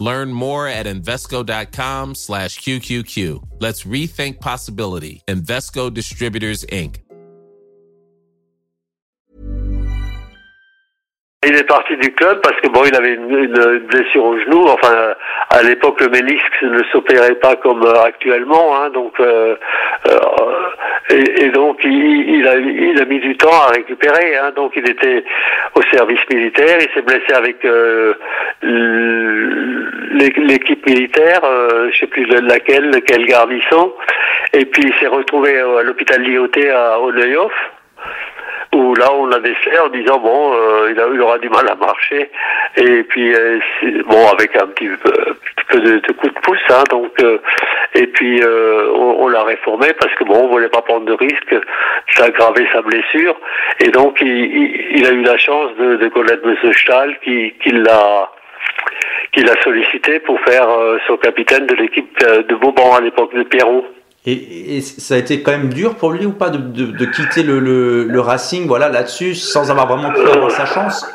Learn more at Invesco.com slash QQQ. Let's rethink possibility. Invesco Distributors, Inc. Il est parti du club parce que bon, il avait une, une blessure au genou. Enfin, à l'époque, le ménisque ne s'opérait pas comme euh, actuellement, hein, donc euh, euh, et, et, donc il, il, a, il a mis du temps à récupérer. Hein, donc il était au service militaire. Il s'est blessé avec euh, l'équipe militaire, euh, je sais plus de laquelle, quelle garnison. Et puis il s'est retrouvé à l'hôpital Lyoté à Oneyoff où là on a laissé en disant bon euh, il, aura du mal à marcher et puis euh, bon avec un petit peu, de, de, coup de pouce hein, donc euh, et puis on, l'a réformé parce que bon on voulait pas prendre de risque d'aggraver sa blessure et donc il, a eu la chance de, de connaître M. Stahl qui l'a qui l'a sollicité pour faire euh, son capitaine de l'équipe de Vauban à l'époque de Pierrot. Et, et, ça a été quand même dur pour lui ou pas de, de, de quitter le, le, le, Racing voilà, là-dessus sans avoir vraiment pu avoir sa chance?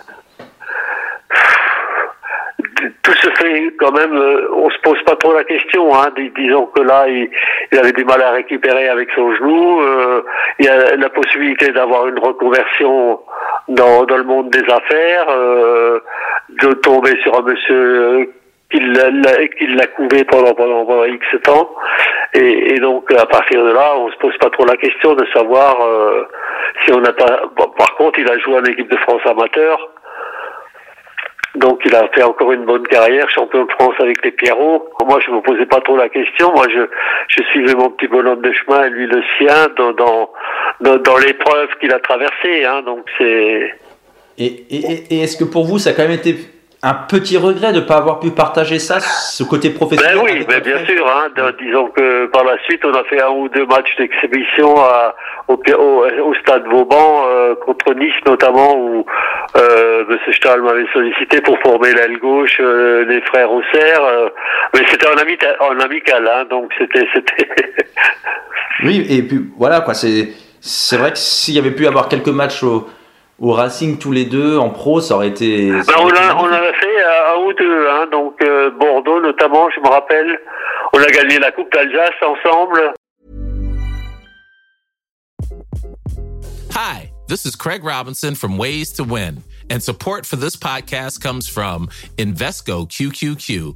Tout se fait quand même, euh, on se pose pas trop la question. Hein. disons que là, il, il, avait du mal à récupérer avec son genou. Euh, il y a la possibilité d'avoir une reconversion dans, dans le monde des affaires, euh, de tomber sur un monsieur qu'il l'a, couvé pendant, pendant, pendant X temps. Et, et, donc, à partir de là, on se pose pas trop la question de savoir euh, si on n'a pas... Par contre, il a joué en équipe de France amateur. Donc, il a fait encore une bonne carrière, champion de France avec les Pierrots. Moi, je me posais pas trop la question. Moi, je, je suivais mon petit bonhomme de chemin et lui le sien dans, dans, dans, dans l'épreuve qu'il a traversée. Hein. Donc, c'est... Et, et, et est-ce que pour vous, ça a quand même été un petit regret de ne pas avoir pu partager ça, ce côté professionnel. Ben oui, mais bien sûr. Hein, disons que par la suite, on a fait un ou deux matchs d'exhibition au, au, au, stade Vauban euh, contre Nice notamment, où euh, M. Stahl m'avait sollicité pour former l'aile gauche euh, les frères Auxerre. Euh, mais c'était en, ami, en amical, hein, donc c'était c'était. oui, et puis voilà quoi. C'est c'est vrai que s'il y avait pu avoir quelques matchs au au Racing tous les deux en pro, ça aurait été. Ça aurait ben, on, a fait un ou deux, hein, donc euh, Bordeaux notamment, je me rappelle. On a gagné la Coupe d'Alsace ensemble. Hi, this is Craig Robinson from Ways to Win, and support for this podcast comes from Invesco QQQ